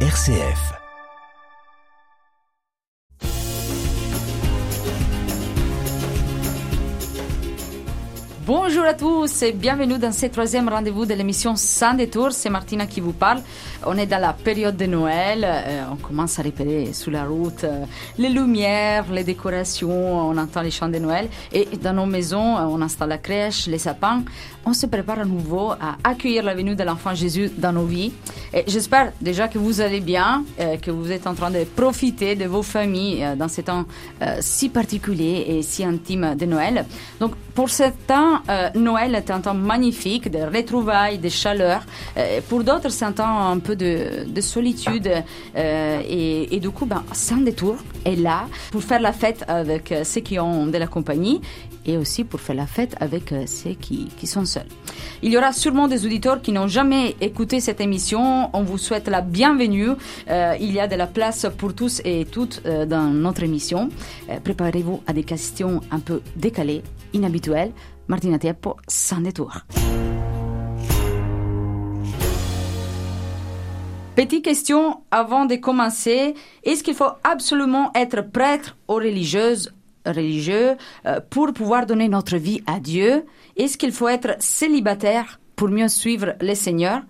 RCF. Bonjour à tous et bienvenue dans ce troisième rendez-vous de l'émission Sans détour. C'est Martina qui vous parle. On est dans la période de Noël. Euh, on commence à repérer sous la route euh, les lumières, les décorations. On entend les chants de Noël. Et dans nos maisons, euh, on installe la crèche, les sapins. On se prépare à nouveau à accueillir la venue de l'enfant Jésus dans nos vies. Et j'espère déjà que vous allez bien, que vous êtes en train de profiter de vos familles dans ce temps si particulier et si intime de Noël. Donc, pour ce temps, euh, Noël est un temps magnifique de retrouvailles, de chaleur. Euh, pour d'autres, c'est un temps un peu de, de solitude. Euh, et, du coup, ben, Sans détour est là pour faire la fête avec ceux qui ont de la compagnie et aussi pour faire la fête avec ceux qui, qui sont seuls. Il y aura sûrement des auditeurs qui n'ont jamais écouté cette émission. On vous souhaite la bienvenue. Il y a de la place pour tous et toutes dans notre émission. Préparez-vous à des questions un peu décalées, inhabituelles. Martina Tieppo, sans détour. Petite question avant de commencer. Est-ce qu'il faut absolument être prêtre ou religieuse, religieux euh, pour pouvoir donner notre vie à Dieu? Est-ce qu'il faut être célibataire pour mieux suivre le Seigneur?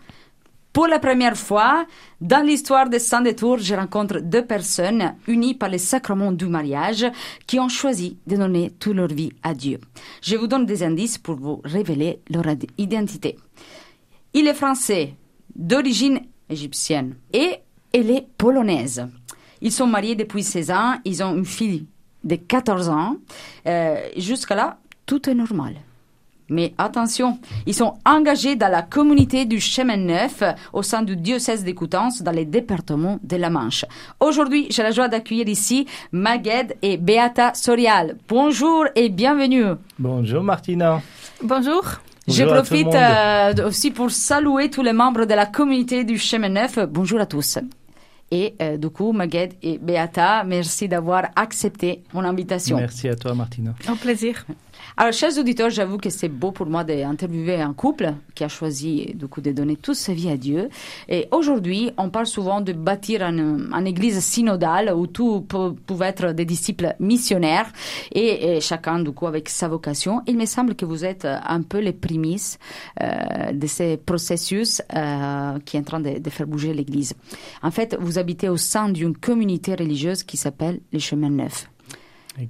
Pour la première fois, dans l'histoire de Saint Détour, je rencontre deux personnes unies par le sacrement du mariage qui ont choisi de donner toute leur vie à Dieu. Je vous donne des indices pour vous révéler leur identité. Il est français, d'origine égyptienne, et elle est polonaise. Ils sont mariés depuis 16 ans, ils ont une fille de 14 ans. Euh, Jusqu'à là, tout est normal. Mais attention, ils sont engagés dans la communauté du chemin neuf au sein du diocèse de Coutances dans les départements de la Manche. Aujourd'hui, j'ai la joie d'accueillir ici Magued et Beata Sorial. Bonjour et bienvenue. Bonjour Martina. Bonjour. Je Bonjour profite euh, aussi pour saluer tous les membres de la communauté du chemin neuf. Bonjour à tous. Et euh, du coup, Magued et Beata, merci d'avoir accepté mon invitation. Merci à toi Martina. Un plaisir. Alors, chers auditeurs, j'avoue que c'est beau pour moi d'interviewer un couple qui a choisi du coup de donner toute sa vie à Dieu. Et aujourd'hui, on parle souvent de bâtir une, une église synodale où tout peut, pouvait être des disciples missionnaires et, et chacun du coup avec sa vocation. Il me semble que vous êtes un peu les prémices euh, de ces processus euh, qui est en train de, de faire bouger l'église. En fait, vous habitez au sein d'une communauté religieuse qui s'appelle les Chemins Neufs.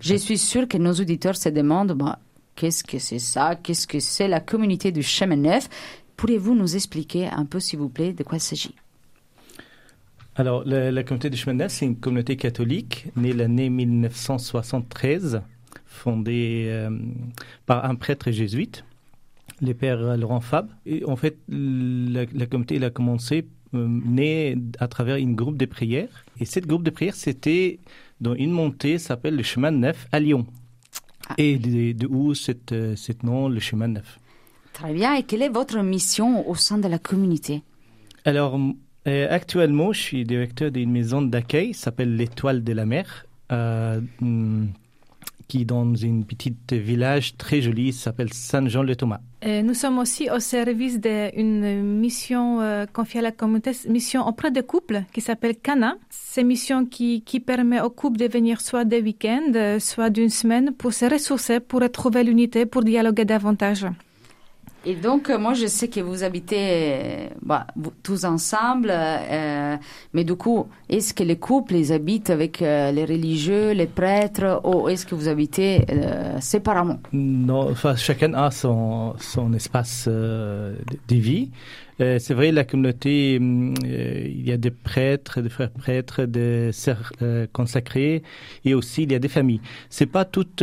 Je suis sûre que nos auditeurs se demandent bah, qu'est-ce que c'est ça, qu'est-ce que c'est la communauté du chemin neuf? Pourriez-vous nous expliquer un peu, s'il vous plaît, de quoi il s'agit? Alors la, communauté du chemin Neuf, c'est une communauté catholique née l'année 1973, fondée euh, par un prêtre jésuite, le père Laurent Fab. Et en fait, la, communauté elle a commencé euh, née à travers une groupe de prières. Et cette groupe de prières, c'était dans une montée s'appelle le chemin Neuf à Lyon. Ah. Et de, de où euh, cet nom, le chemin Neuf Très bien. Et quelle est votre mission au sein de la communauté Alors, euh, actuellement, je suis directeur d'une maison d'accueil, qui s'appelle l'Étoile de la Mer, euh, hum, qui est dans une petite village très joli, s'appelle Saint-Jean-le-Thomas. Nous sommes aussi au service d'une mission euh, confiée à la communauté, mission auprès des couples qui s'appelle Cana. C'est une mission qui, qui permet aux couples de venir soit des week-ends, euh, soit d'une semaine pour se ressourcer, pour retrouver l'unité, pour dialoguer davantage. Et donc, euh, moi, je sais que vous habitez euh, bah, tous ensemble, euh, mais du coup, est-ce que les couples, ils habitent avec les religieux, les prêtres, ou est-ce que vous habitez séparément? Non, chacun a son, son espace de, vie. C'est vrai, la communauté, hum, il y a des prêtres, des frères prêtres, des sœurs consacrés, et aussi il y a des familles. C'est pas toutes.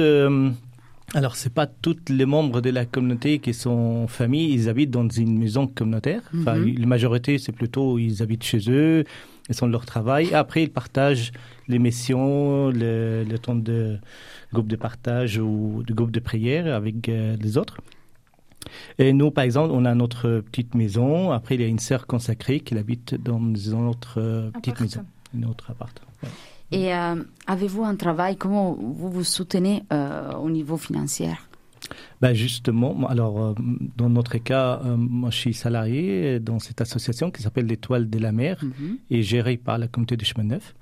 Alors, c'est pas tous les membres de la communauté qui sont familles, ils habitent dans une maison communautaire. Enfin, Mhm. la majorité, c'est plutôt, ils habitent chez eux, ils sont de leur travail. Après, ils partagent les missions, le, le temps de groupe de partage ou de groupe de prière avec euh, les autres. Et nous, par exemple, on a notre petite maison. Après, il y a une sœur consacrée qui habite dans une autre euh, petite maison, une autre appart. Ouais. Et euh, avez-vous un travail? Comment vous vous soutenez euh, au niveau financier? Ben Justement, alors euh, dans notre cas, moi je suis salarié dans cette association qui s'appelle l'Étoile de la mer mhm. et gérée par la communauté de chemin neuf.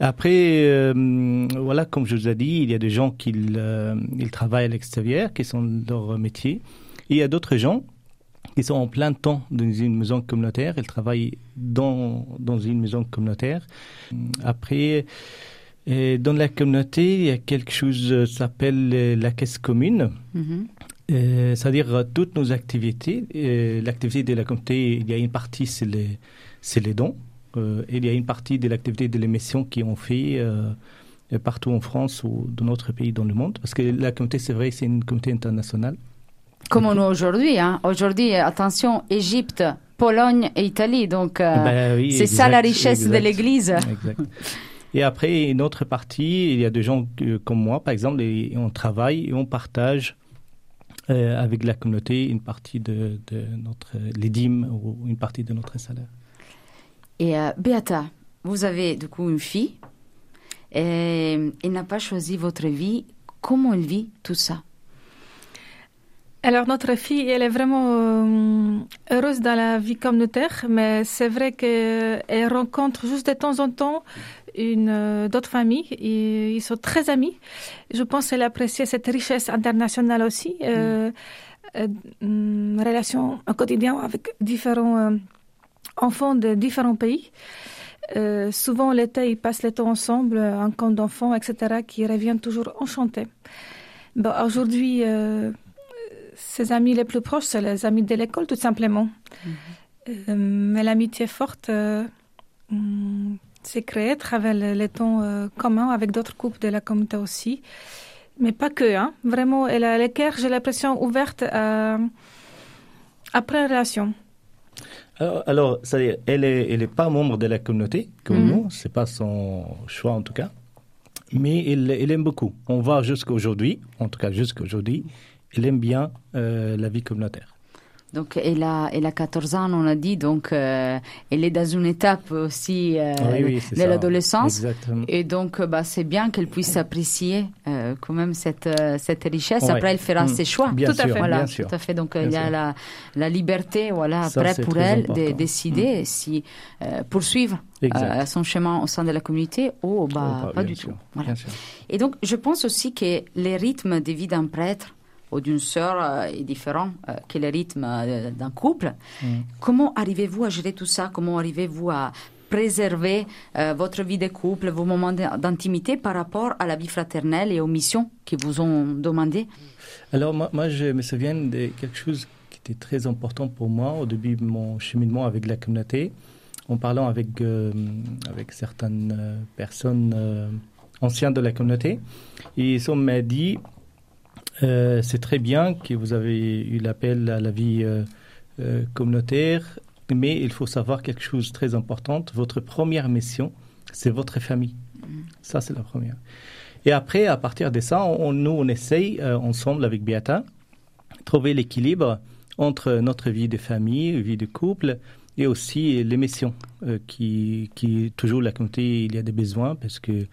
Après, euh, voilà, comme je vous ai dit, il y a des gens qui ils travaillent à l'extérieur, qui sont leur métier. Et il y a d'autres gens qui sont en plein temps dans une maison communautaire. Ils travaillent dans, dans une maison communautaire. Après, et dans la communauté, il y a quelque chose qui euh, s'appelle euh, la caisse commune. Mhm. Euh, c'est-à-dire toutes nos activités. L'activité de la communauté, il y a une partie, c'est les, les dons. et il y a une partie de l'activité de l'émission qui ont fait partout en France ou dans notre pays dans le monde. Parce que la communauté, c'est vrai, c'est une communauté internationale. Comme nous aujourd'hui. Hein. Aujourd'hui, attention, Égypte, Pologne et Italie. Donc, ben c'est ça la richesse de l'Église. Et après, une autre partie, il y a des gens comme moi, par exemple, et on travaille et on partage euh, avec la communauté une partie de, notre, les dîmes ou une partie de notre salaire. Et euh, Beata, vous avez du coup une fille et elle n'a pas choisi votre vie. Comment elle vit tout ça? Alors notre fille, elle est vraiment euh, heureuse dans la vie communautaire, mais c'est vrai qu'elle rencontre juste de temps en temps une euh, d'autres familles et ils sont très amis. Je pense qu'elle apprécie cette richesse internationale aussi, euh, mm. euh relation au quotidien avec différents enfants de différents pays. souvent l'été, ils passent le temps ensemble, un camp d'enfants, etc., qui reviennent toujours enchantés. Bon, aujourd'hui, ses amis les plus proches, c'est les amis de l'école, tout simplement. Mm-hmm. mais l'amitié forte, mm, c'est créé à travers les temps euh, communs avec d'autres couples de la communauté aussi. Mais pas que, hein. Vraiment, elle a les cœurs, j'ai l'impression, ouvertes à, après relation. Alors, alors elle n'est elle est pas membre de la communauté, comme mhm. nous, c'est pas son choix en tout cas, mais elle, elle aime beaucoup. On voit jusqu'à aujourd'hui, en tout cas jusqu'à aujourd'hui, elle aime bien euh, la vie communautaire. Donc, elle a, elle a 14 ans, on a dit, donc euh, elle est dans une étape aussi euh, de l'adolescence. Et donc, bah, c'est bien qu'elle puisse apprécier euh, quand même cette, cette richesse. Après, elle fera mm. ses choix. Bien tout sûr, à fait. Voilà, tout à fait. Donc, il y a la, la, liberté, voilà, après, pour elle de décider mm. si poursuivre son chemin au sein de la communauté ou bah, oh, pas, du tout. Voilà. Et donc, je pense aussi que les rythmes de vie d'un prêtre ou d'une sœur euh, est différent euh, que le rythme euh, d'un couple. Mm. Comment arrivez-vous à gérer tout ça? Comment arrivez-vous à préserver votre vie de couple, vos moments d'intimité par rapport à la vie fraternelle et aux missions qui vous ont demandé Alors moi, moi, je me souviens de quelque chose qui était très important pour moi au début de mon cheminement avec la communauté, en parlant avec, avec certaines personnes anciennes de la communauté. Et ils m'ont dit, euh, c'est très bien que vous avez eu l'appel à la vie euh, euh, communautaire, mais il faut savoir quelque chose de très important. Votre première mission, c'est votre famille. Mm. Ça, c'est la première. Et après, à partir de ça, on, nous, on essaye ensemble avec Beata trouver l'équilibre entre notre vie de famille, vie de couple, et aussi les missions qui, qui toujours la communauté, il y a des besoins parce que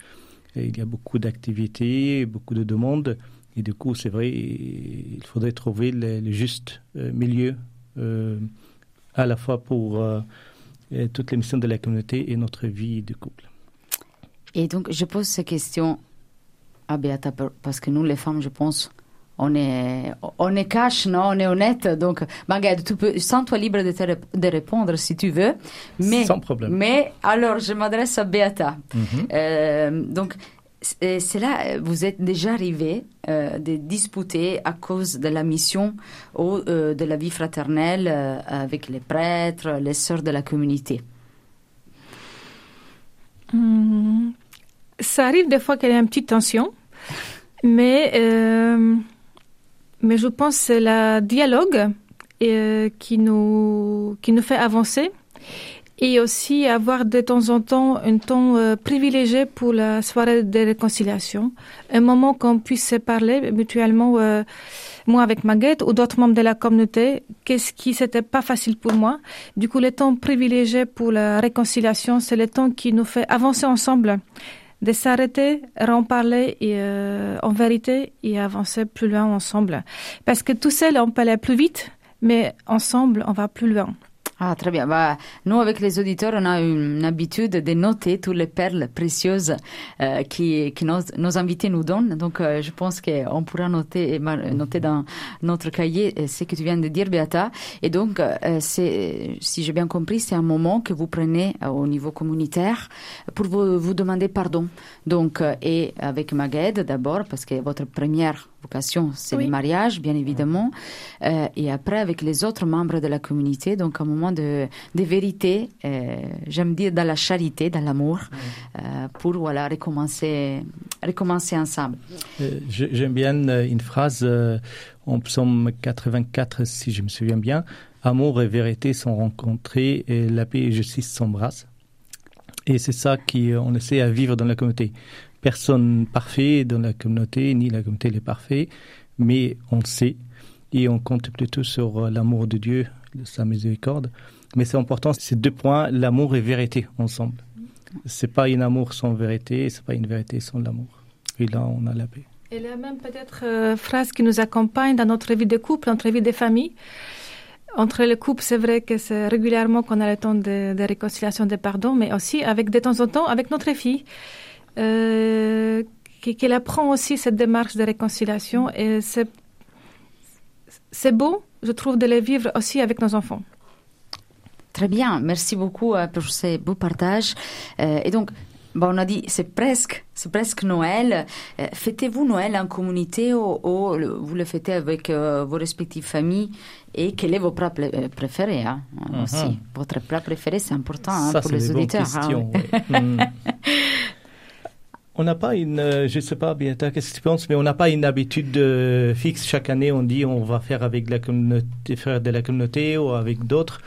il y a beaucoup d'activités, beaucoup de demandes. Et du coup, c'est vrai, il faudrait trouver le, juste euh, milieu euh, à la fois pour euh, toutes les missions de la communauté et notre vie de couple. Et donc, je pose ces questions à Beata parce que nous, les femmes, je pense, on est, on est cash, non? On est honnête. Donc, Margaret, tu peux, sens-toi libre de, te, de répondre si tu veux. Mais, Sans problème. Mais alors, je m'adresse à Beata. Mhm. donc, c'est là, vous êtes déjà arrivé euh, de disputer à cause de la mission ou euh, de la vie fraternelle euh, avec les prêtres, les sœurs de la communauté. Hmm. Ça arrive des fois qu'il y a une petite tension, mais, mais je pense que c'est le dialogue qui, nous, qui nous fait avancer et aussi avoir de temps en temps un temps euh, privilégié pour la soirée de réconciliation, un moment qu'on puisse se parler mutuellement, euh, moi avec Maguette ou d'autres membres de la communauté, qu'est-ce qui c'était pas facile pour moi. Du coup, le temps privilégié pour la réconciliation, c'est le temps qui nous fait avancer ensemble de s'arrêter, en parler et, euh, en vérité et avancer plus loin ensemble. Parce que tout seul, on peut aller plus vite, mais ensemble, on va plus loin. Ah, très bien. Bah, nous, avec les auditeurs, on a une habitude de noter toutes les perles précieuses euh, qui, qui nos, nos, invités nous donnent. Donc, euh, je pense qu'on pourra noter, noter dans notre cahier euh, ce que tu viens de dire, Beata. Et donc, c'est, si j'ai bien compris, c'est un moment que vous prenez au niveau communautaire pour vous, vous demander pardon. Donc, et avec Maged d'abord, parce que votre première c'est le mariage, bien évidemment. Euh, et après, avec les autres membres de la communauté, donc un moment de, de vérité, euh, j'aime dire dans la charité, dans l'amour, euh, pour voilà, recommencer, recommencer ensemble. J'aime bien une phrase en psaume 84, si je me souviens bien. Amour et vérité sont rencontrés et la paix et justice s'embrassent. Et c'est ça qu'on essaie à vivre dans la communauté personne parfait dans la communauté, ni la communauté n'est parfaite, mais on sait et on compte plutôt sur euh, l'amour de Dieu, sa miséricorde. Mais c'est important, ces deux points, l'amour et vérité ensemble. C'est pas un amour sans vérité, c'est pas une vérité sans l'amour. Et là, on a la paix. Et la même peut-être euh, phrase qui nous accompagne dans notre vie de couple, notre vie de famille. Entre les couples, c'est vrai que c'est régulièrement qu'on a le temps de, de réconciliation, de pardon, mais aussi avec de temps en temps avec notre fille euh, qu'elle apprend aussi cette démarche de réconciliation et c'est c'est beau, je trouve, de les vivre aussi avec nos enfants. Très bien, merci beaucoup euh, pour ces beaux partages. Euh, et donc, bon, on a dit, c'est presque, c'est presque Noël. Euh, fêtez-vous Noël en communauté ou, vous le fêtez avec vos respectives familles? Et quel est vos plats préférés hein, uh-huh. aussi? Votre plat préféré, c'est important hein, pour les auditeurs. Hein, oui. On n'a pas une, euh, je sais pas, bien, qu'est-ce que tu penses, mais on n'a pas une habitude euh, fixe. Chaque année, on dit on va faire avec la communauté, faire de la communauté ou avec d'autres.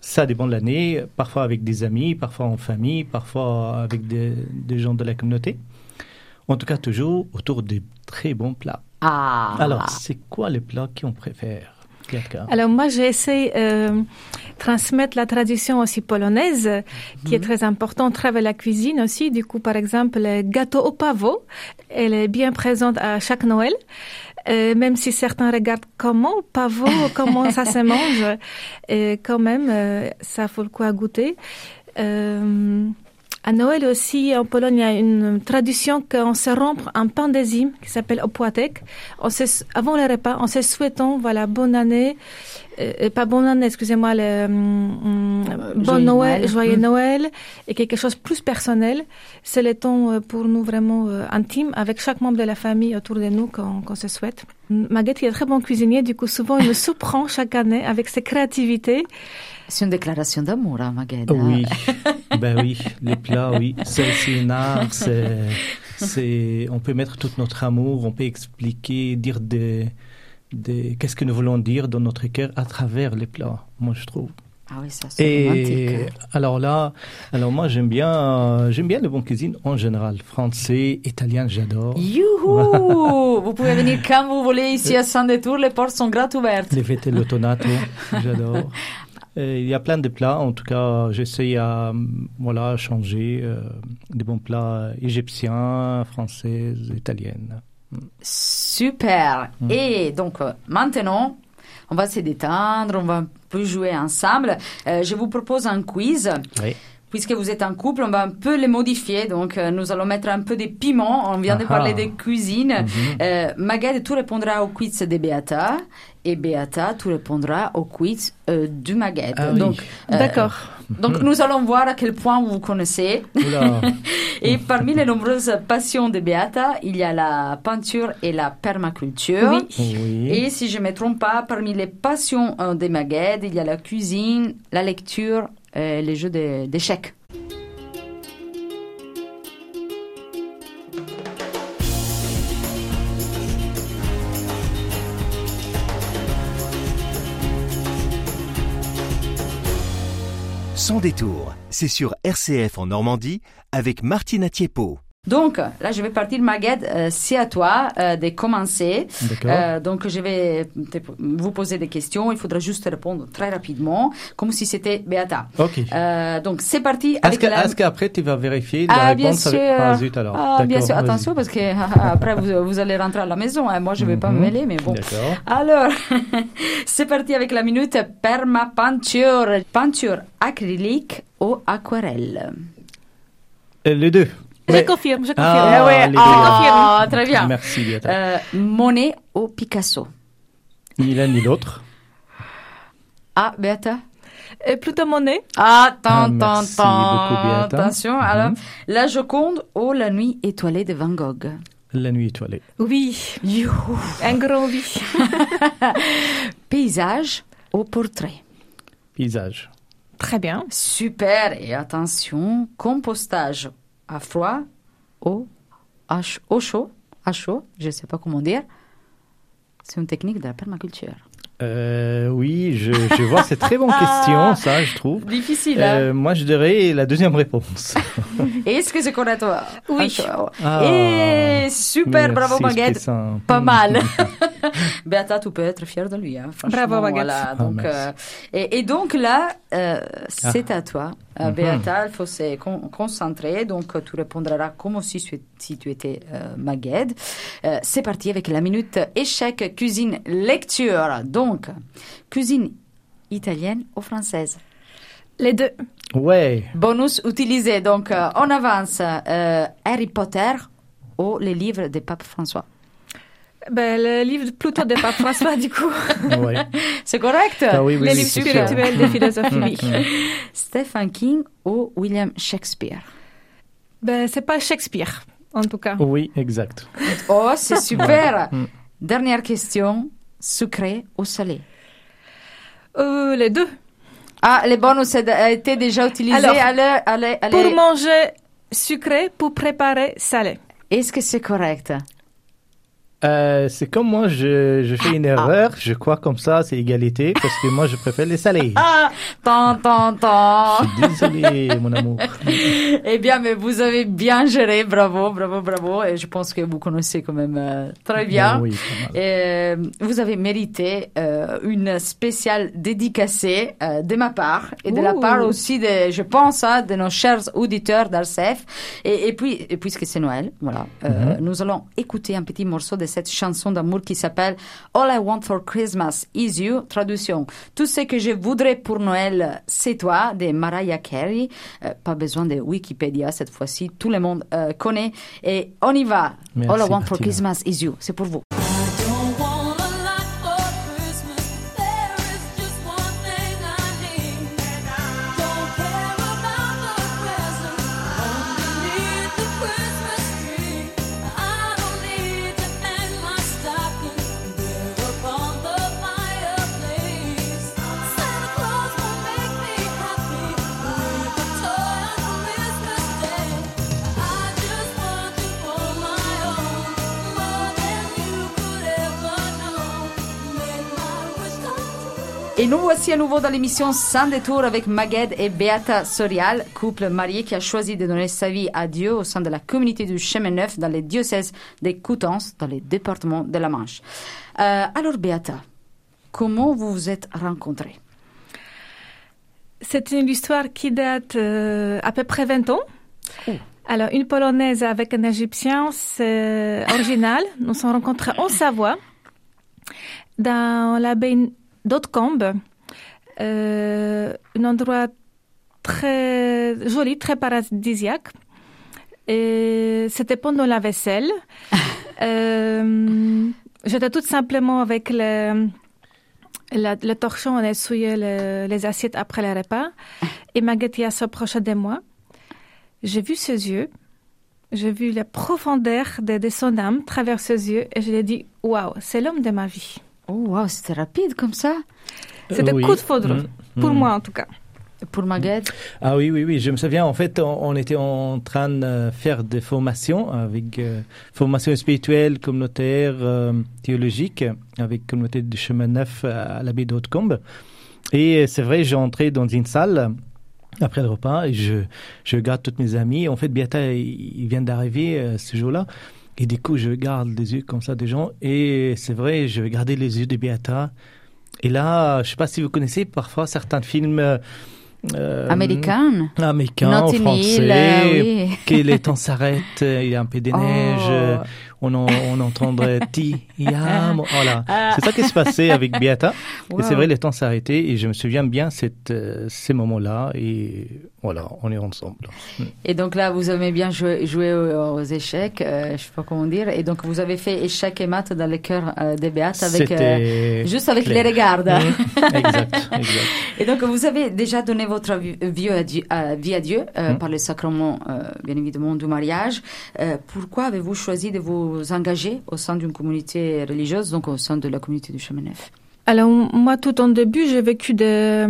Ça dépend de l'année. Parfois avec des amis, parfois en famille, parfois avec des, des gens de la communauté. En tout cas, toujours autour des très bons plats. Ah. Alors, c'est quoi les plats qu'on préfère? Alors moi, j'ai essayé de euh, transmettre la tradition aussi polonaise, qui est mhm. très importante. Travaille la cuisine aussi. Du coup, par exemple, le gâteau au pavot, elle est bien présente à chaque Noël. Euh, même si certains regardent comment pavot, comment ça se mange, et quand même, euh, ça faut le coup à goûter. Euh, à Noël aussi, en Pologne, il y a une tradition qu'on se rompt un pain d'enzyme qui s'appelle opłatek. On avant le repas, on se souhaitant, voilà, bonne année, euh, pas bonne année, excusez-moi, le, hum, bon Noël, joyeux hum. Noël, et quelque chose de plus personnel. C'est le temps euh, pour nous vraiment euh, intime, avec chaque membre de la famille autour de nous qu'on se souhaite. Maguette, il est très bon cuisinier, du coup, souvent, il me surprend chaque année avec ses créativités. C'est une déclaration d'amour, hein, Maguette. Oui, ben oui, les plats, oui. C'est un art, c'est, on peut mettre tout notre amour, on peut expliquer, dire des, qu'est-ce que nous voulons dire dans notre cœur à travers les plats, moi je trouve. Ah oui, ça c'est Et alors là, alors moi j'aime bien, j'aime bien les bonnes cuisines en général, français, italien, j'adore. Youhou Vous pouvez venir quand vous voulez ici à San Détour, les portes sont grattes ouvertes. Les fêtes l'autonato, j'adore. Euh, il y a plein de plats. En tout cas, j'essaye à voilà, changer euh, des bons plats égyptiens, français, italiens. Super. Mm. Et donc, euh, maintenant, on va se détendre, on va un peu jouer ensemble. je vous propose un quiz. Oui puisque vous êtes en couple, on va un peu les modifier. Donc, euh, nous allons mettre un peu de piment. On vient de parler de cuisine. Mm -hmm. tu répondras au quiz de Beata. Et Beata, tu répondras au quiz euh, du Maguette. Ah donc, D'accord. Donc, nous allons voir à quel point vous vous connaissez. et parmi les nombreuses passions de Beata, il y a la peinture et la permaculture. Oui. Et si je ne me trompe pas, parmi les passions des Maguette, il y a la cuisine, la lecture euh, les jeux d'échecs. Sans détour, c'est sur RCF en Normandie avec Martina Thiepo. Donc, là, je vais partir, Maguette. Euh, c'est à toi euh, de commencer. Euh, donc, je vais te- vous poser des questions. Il faudra juste répondre très rapidement, comme si c'était Beata. Ok. Euh, donc, c'est parti Est-ce avec que- la... qu'après tu vas vérifier la Ah, bien réponse sûr. avec... Ah, zut alors? Ah, bien D'accord, sûr. Attention, parce que après, vous, vous allez rentrer à la maison. hein. Moi, je vais pas me Mhm. mêler, mais bon. D'accord. Alors, c'est parti avec la minute permapenture. Peinture acrylique ou aquarelle les deux. Je Mais- confirme, je confirme. Ah, ouais, les deux. ah, très bien. Merci. Euh, Monet ou Picasso? Ni l'un ni l'autre. Ah, Beata Et plutôt monnaie. Ah, tant, Ah, tant, merci tant. Attention, alors, Mhm. La Joconde ou La Nuit étoilée de Van Gogh? La nuit étoilée. Oui, Youhou. un grand oui. Paysage ou portrait? Paysage. Très bien. Super, et attention, compostage à froid ch- au chaud, à chaud, je ne sais pas comment dire. C'est une technique de la permaculture. Euh, oui, je, je vois, c'est très bonne Ah. question, ça, je trouve. Difficile, hein Euh, moi, je dirais la deuxième réponse. Est-ce que c'est correct toi? Oui. Ah. Et super, bravo Baguette. Pas mal. Beata, tu peux être fière de lui. Hein, Bravo, Baguette. voilà. Ah, donc, euh, et, et donc là, euh, c'est à toi. Euh, Mhm. Beata, il faut se con- concentrer. Donc, euh, tu répondras comme si, tu- si tu étais euh, Maguette. Euh, c'est parti avec la minute échec, cuisine, lecture. Donc, cuisine italienne ou française? Les deux. Ouais. Bonus utilisé. Donc, euh, on avance. euh, Harry Potter ou les livres de Pape François? Ben, le livre plutôt de Pape François, du coup. ouais. C'est correct Ah oui, oui, les oui, livres spirituels de philosophie. oui. Stephen King ou William Shakespeare? Ben, c'est pas Shakespeare, en tout cas. Oui, exact. Oh, c'est super Mm. Dernière question, sucré ou salé? Euh, les deux. Ah, les bonus a été déjà utilisé. Alors, allez, allez, allez. Pour manger sucré, pour préparer salé. Est-ce que c'est correct? Euh, c'est comme moi, je, je fais une erreur, je crois comme ça, c'est égalité, parce que moi, je préfère les salés. Ah, tant, tant, tant. Je suis désolé, mon amour. Eh bien, mais vous avez bien géré, bravo, bravo, bravo. Et je pense que vous connaissez quand même euh, très bien. Ah oui, mal. Et euh, vous avez mérité euh, une spéciale dédicacée euh, de ma part et de la part aussi de, je pense, hein, de nos chers auditeurs d'Arcef. Et, et puis, et puisque c'est Noël, voilà, euh, nous allons écouter un petit morceau de cette chanson d'amour qui s'appelle All I Want for Christmas Is You. Traduction Tout ce que je voudrais pour Noël, c'est toi, de Mariah Carey. Euh, pas besoin de Wikipédia cette fois-ci, tout le monde euh, connaît. Et on y va. Merci, All I Want for. Christmas Is You. C'est pour vous. Et nous voici à nouveau dans l'émission Sans détour avec Magued et Beata Sorial, couple marié qui a choisi de donner sa vie à Dieu au sein de la communauté du Chemin Neuf dans les diocèses des Coutances, dans les départements de la Manche. Euh, alors Beata, comment vous vous êtes rencontrés? C'est une histoire qui date euh, à peu près 20 ans. Oh. Alors, une Polonaise avec un Égyptien, c'est original. Nous nous sommes rencontrés en Savoie, dans l'abbaye d'Hautecombe, euh, un endroit très joli, très paradisiaque. Et c'était pendant la vaisselle. Euh, J'étais tout simplement avec le, la- le torchon, on essuyait le- les assiettes après le repas. Et Magatia s'approcha de moi. J'ai vu ses yeux. J'ai vu la profondeur de, de son âme travers ses yeux. Et je lui ai dit, waouh, c'est l'homme de ma vie. Oh wow, c'était rapide comme ça C'était Oui. coup de foudre, pour moi en tout cas. pour Magued Ah oui, oui, oui, je me souviens, en fait, on, on était en train de faire des formations avec euh, formation spirituelle, communautaire, euh, théologique, avec communauté du chemin neuf à l'abbaye d'Hautecombe. Et c'est vrai, j'ai entré dans une salle après le repas et je, je regarde toutes mes amies. En fait, Beata, il il vient d'arriver euh, ce jour-là. Et du coup, je regarde les yeux comme ça des gens. Et c'est vrai, je regardais les yeux de Beata. Et là, je sais pas si vous connaissez parfois certains films euh, en Notting français, Hill, euh, oui. que les temps s'arrêtent, il y a un peu de neige, Oh. euh, on, en- on entendrait ti, yam, voilà. C'est ça qui se passait avec Beata. Et c'est vrai, les temps s'arrêtaient et je me souviens bien cette, euh, ces moments-là et voilà, on est ensemble. Et donc là, vous aimez bien jouer, jouer aux, aux échecs, euh, je sais pas comment dire. Et donc vous avez fait échecs et maths dans le cœur euh, des Béates avec euh, juste avec clair. les regards. Mhm, exact, exact. Et donc vous avez déjà donné votre vie, vie à Dieu, euh, vie à Dieu euh, Mm. par le sacrement, euh, bien évidemment, du mariage. Euh, pourquoi avez-vous choisi de vous engager au sein d'une communauté religieuse, donc au sein de la communauté du chemin neuf? Alors, moi, tout en début, j'ai vécu des,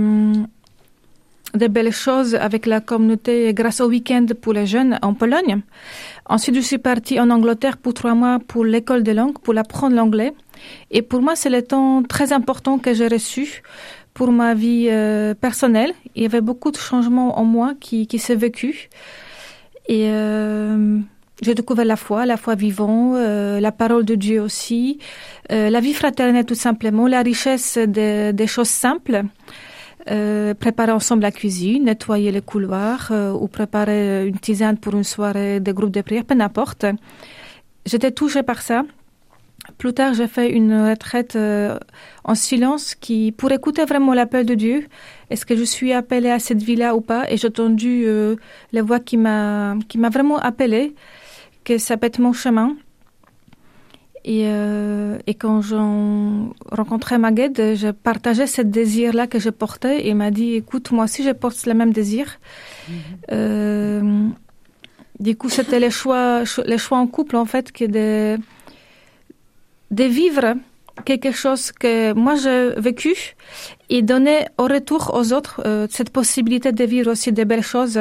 des belles choses avec la communauté grâce au week-end pour les jeunes en Pologne. Ensuite, je suis partie en Angleterre pour trois mois pour l'école des langues, pour apprendre l'anglais. Et pour moi, c'est le temps très important que j'ai reçu pour ma vie euh, personnelle. Il y avait beaucoup de changements en moi qui, qui s'est vécu. Et euh, j'ai découvert la foi, la foi vivante, euh, la parole de Dieu aussi, euh, la vie fraternelle tout simplement, la richesse des choses simples. Euh, préparer ensemble la cuisine, nettoyer les couloirs euh, ou préparer une tisane pour une soirée de groupe de prière, peu n'importe. J'étais touchée par ça. Plus tard, j'ai fait une retraite euh, en silence qui, pour écouter vraiment l'appel de Dieu, est-ce que je suis appelée à cette vie-là ou pas? Et j'ai entendu euh, la voix qui m'a qui m'a vraiment appelée, que ça peut être mon chemin. Et, euh, et quand j'ai rencontré ma guide, je partageais ce désir-là que je portais et il m'a dit, écoute, moi aussi je porte le même désir. Euh, du coup, c'était les choix, cho- les choix en couple, en fait, que de, de vivre quelque chose que moi j'ai vécu et donner au retour aux autres euh, cette possibilité de vivre aussi des belles choses.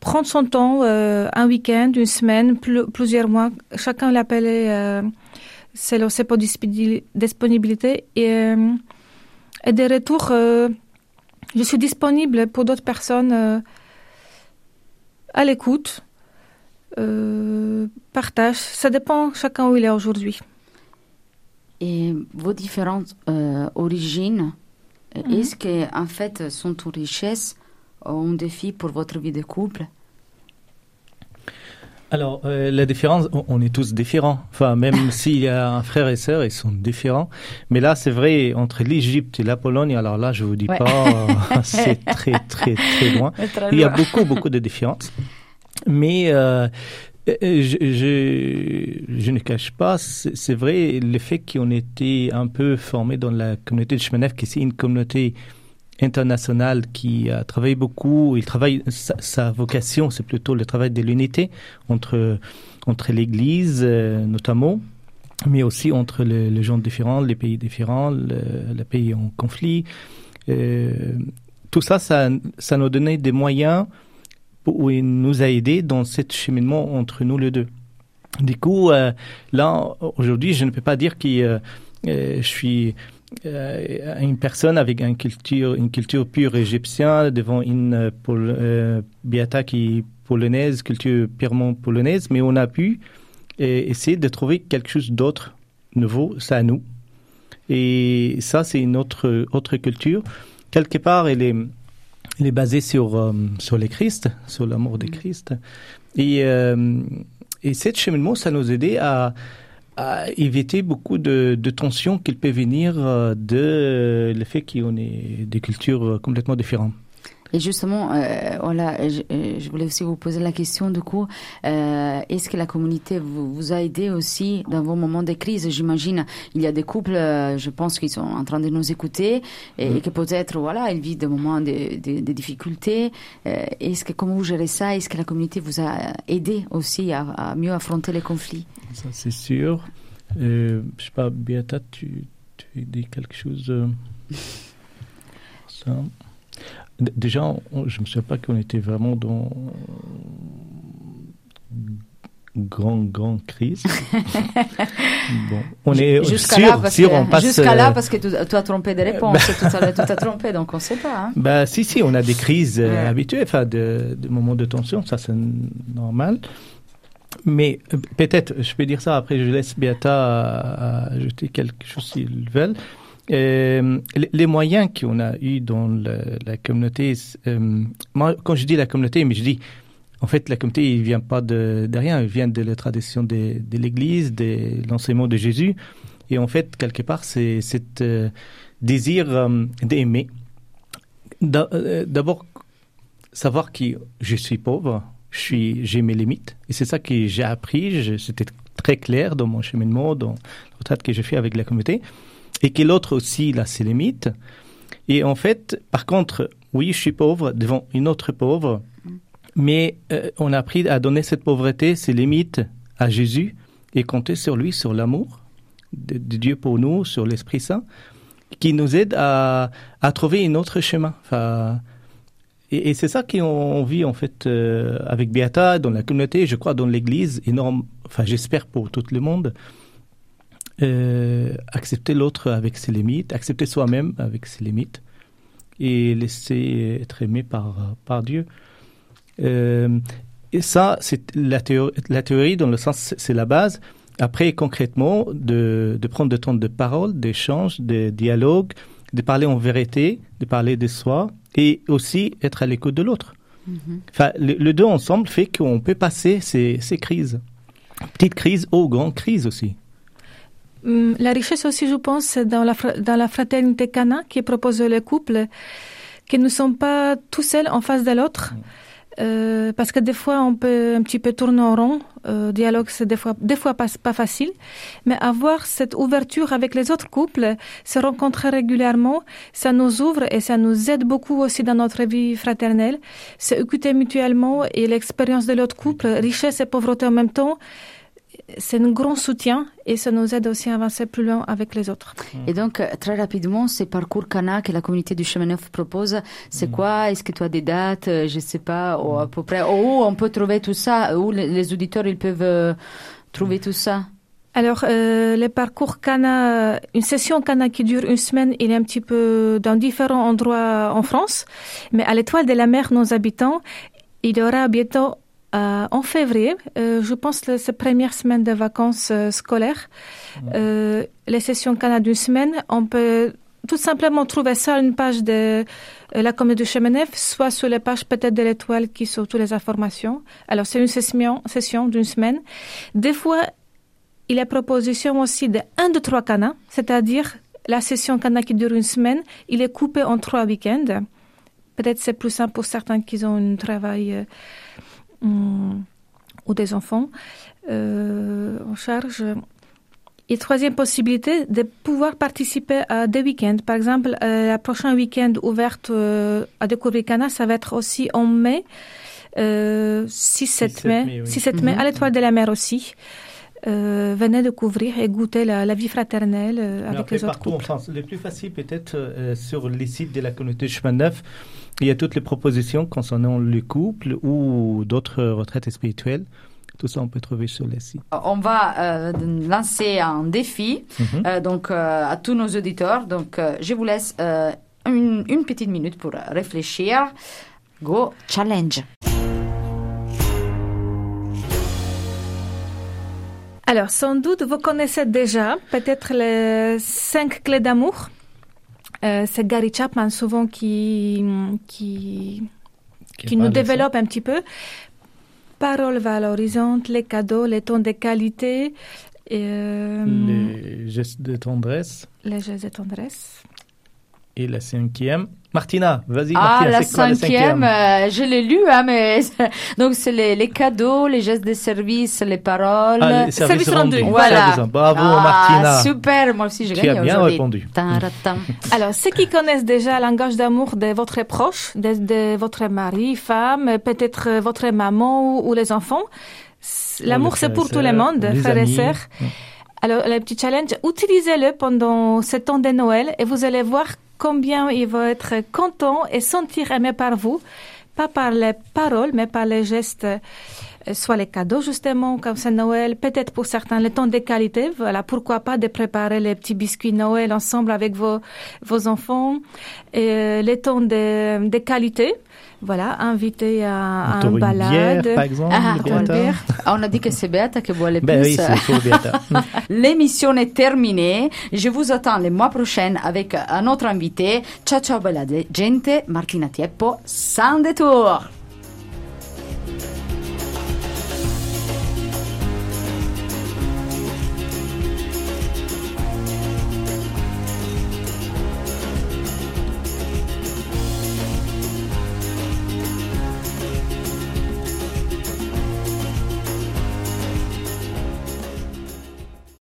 Prendre son temps, euh, un week-end, une semaine, pl- plusieurs mois, chacun l'appelait euh, selon ses disponi- disponibilités. Et, euh, et des retours, euh, je suis disponible pour d'autres personnes à l'écoute, partage. Ça dépend chacun où il est aujourd'hui. Et vos différentes origines, Mhm. est-ce que en fait sont une richesse ou un défi pour votre vie de couple? Alors, euh, la différence, on, est tous différents. Enfin, même s'il y a un frère et sœur, ils sont différents. Mais là, c'est vrai, entre l'Égypte et la Pologne, alors là, je vous dis Ouais. pas, euh, c'est très, très, très loin. Il y a beaucoup, beaucoup de différences. Mais euh, je, je, je ne cache pas, c'est vrai, le fait qu'on était un peu formé dans la communauté de Chemenef, qui c'est une communauté internationale qui a travaillé beaucoup, il travaille, sa, vocation, c'est plutôt le travail de l'unité entre, entre l'Église, euh, notamment, mais aussi entre le- les gens différents, les pays différents, le- les pays en conflit. Euh, tout ça, ça, ça nous donnait des moyens pour, il nous a aidés dans ce cheminement entre nous les deux. Du coup, euh, là, aujourd'hui, je ne peux pas dire que euh, euh, je suis euh, une personne avec une culture, une culture pure égyptienne devant une euh, pol- euh, beata qui est polonaise, culture purement polonaise, mais on a pu euh, essayer de trouver quelque chose d'autre, nouveau, ça à nous. Et ça, c'est une autre, autre culture. Quelque part, elle est, elle est basée sur, euh, sur le Christ, sur l'amour de Christ. Et, euh, et cette cheminement, ça nous aidait à, à éviter beaucoup de, tensions qui peuvent venir euh, de le fait qu'on est des cultures euh, complètement différentes. Et justement, euh, voilà, je, euh, je voulais aussi vous poser la question du coup, euh, est-ce que la communauté vous, vous a aidé aussi dans vos moments de crise? J'imagine, il y a des couples, je pense, qui sont en train de nous écouter et, Mhm. que peut-être, voilà, ils vivent des moments de, de- de difficultés. Euh, est-ce que comment vous gérez ça? Est-ce que la communauté vous a aidé aussi à, à mieux affronter les conflits? Ça, c'est sûr. Je sais pas, Beata, tu, tu dis quelque chose ça. Déjà, on- je me souviens pas qu'on était vraiment dans grande, grande crise. bon, on est Jusqu'à sûr, là, parce sûr, que, on passe. jusqu'à là, euh, parce que tu, tu as trompé des réponses, tout à l'heure, tu as trompé, donc on ne sait pas. hein. Bah, si, si, on a des crises euh, Ouais. habituelles, enfin, de, de moments de tension, ça c'est normal. Mais euh, peut-être, je peux dire ça, après je laisse Beata ajouter quelque chose s'ils veulent. Euh, les- moyens qu'on a eus dans la communauté, euh, quand je dis la communauté, mais je dis, en fait, la communauté, il vient pas de, rien, il vient de la tradition de, l'Église, de l'enseignement de Jésus. Et en fait, quelque part, c'est cet euh, désir euh, d'aimer. D'a- D'abord, savoir que je suis pauvre, j'ai mes limites. Et c'est ça que j'ai appris. C'était très clair dans mon cheminement, dans le retraite que j'ai fait avec la communauté. Et que l'autre aussi, a ses limites. Et en fait, par contre, oui, je suis pauvre devant une autre pauvre. Mais euh, on a appris à donner cette pauvreté, ses limites à Jésus et compter sur lui, sur l'amour de, Dieu pour nous, sur l'Esprit Saint, qui nous aide à, trouver un autre chemin. Et c'est ça qu'on vit en fait euh, avec Beata dans la communauté, je crois dans l'Église, énorme. Enfin, j'espère pour tout le monde. Euh, accepter l'autre avec ses limites, accepter soi-même avec ses limites et laisser être aimé par, par Dieu. Euh, et ça, c'est la théorie, la théorie dans le sens, c'est- c'est la base. Après, concrètement, de, de prendre du temps de parole, d'échange, de dialogue, de parler en vérité, de parler de soi et aussi être à l'écoute de l'autre. Enfin, le, le deux ensemble fait qu'on peut passer ces, ces crises. Petites crises ou grandes crises aussi. Hum, La richesse aussi, je pense, c'est dans la, dans la fraternité Cana qui propose le couple, que nous ne sommes pas tout seuls en face de l'autre. Euh, parce que des fois, on peut un petit peu tourner en rond. Euh, dialogue, c'est des fois, des fois pas, pas facile. Mais avoir cette ouverture avec les autres couples, se rencontrer régulièrement, ça nous ouvre et ça nous aide beaucoup aussi dans notre vie fraternelle. Se écouter mutuellement et l'expérience de l'autre couple, richesse et pauvreté en même temps, c'est un grand soutien et ça nous aide aussi à avancer plus loin avec les autres. Et donc, euh, très rapidement, ces parcours Cana que la communauté du chemin neuf propose, c'est quoi? Est-ce que tu as des dates? Euh, Je sais pas, ou à peu près. Où on peut trouver tout ça? Où les, les auditeurs ils peuvent euh, trouver tout ça? Alors, euh, le parcours Cana, une session Cana qui dure une semaine, il est un petit peu dans différents endroits en France. Mais à l'Étoile de la Mer, nos habitants, il y aura bientôt euh, en février, euh, je pense que c'est première semaine de vacances euh, scolaires, les sessions Cana d'une semaine, on peut tout simplement trouver ça une page de la communauté de Chemenef, soit sur les pages peut-être de l'Étoile qui sont toutes les informations. Alors, c'est une session, session d'une semaine. Des fois, il y a proposition aussi de 1, 2, 3 canas, c'est-à-dire la session cana qui dure une semaine, il est coupé en trois week-ends. Peut-être c'est plus simple pour certains qui ont un travail hum, ou des enfants euh, en charge. Et troisième possibilité, de pouvoir participer à des week-ends. Par exemple, euh, la prochaine week-end ouverte euh, à découvrir Cana, ça va être aussi en mai, euh, 6-7 mai, mai, oui. 6-7 mai, à l'étoile de la mer aussi. Euh, venez découvrir et goûter la, la vie fraternelle euh, avec après, les autres partout en couples. France, le plus facile peut-être euh, sur les sites de la communauté chemin neuf, il y a toutes les propositions concernant le couple ou d'autres retraites spirituelles. Tout ça, on peut trouver sur les sites. On va euh, lancer un défi Mhm. euh, donc euh, à tous nos auditeurs. Donc, euh, je vous laisse euh, une, une petite minute pour réfléchir. Go challenge. Alors, sans doute, vous connaissez déjà peut-être les cinq clés d'amour. Euh, c'est Gary Chapman souvent qui, qui, qui nous ça. développe un petit peu. Paroles valorisantes, les cadeaux, les tons de qualité, et, euh, Les gestes de tendresse. les gestes de tendresse. Et la cinquième. Martina, vas-y, Ah, Martina, la quoi la cinquième, cinquième? euh, je l'ai lu, hein, mais donc c'est les, les cadeaux, les gestes de service, les paroles. Ah, les services service rendu. rendus. Voilà. Bravo, Ah, Martina. Super, moi aussi Tu gagné as bien répondu. Alors, ceux qui connaissent déjà le langage d'amour de votre proche, de, de votre mari, femme, peut-être euh, votre maman ou, ou les enfants, c- l'amour c'est pour tout le monde, frères et sœurs. Alors, le petit challenge, utilisez-le pendant ce temps de Noël et vous allez voir combien il va être content et sentir aimé par vous, pas par les paroles, mais par les gestes soit les cadeaux justement, comme c'est Noël, peut-être pour certains les temps de qualité. Voilà, pourquoi pas de préparer les petits biscuits Noël ensemble avec vos vos enfants. Et euh, les temps de, de qualité. Voilà, inviter à, à un une balade. bière, par exemple, Ah. Ah, On a dit que c'est Beata qui boit le Ben plus. oui, c'est pour Beata. L'émission est terminée. Je vous attends le mois prochain avec un autre invité. Ciao ciao bella gente, Martina Tieppo, sans détour.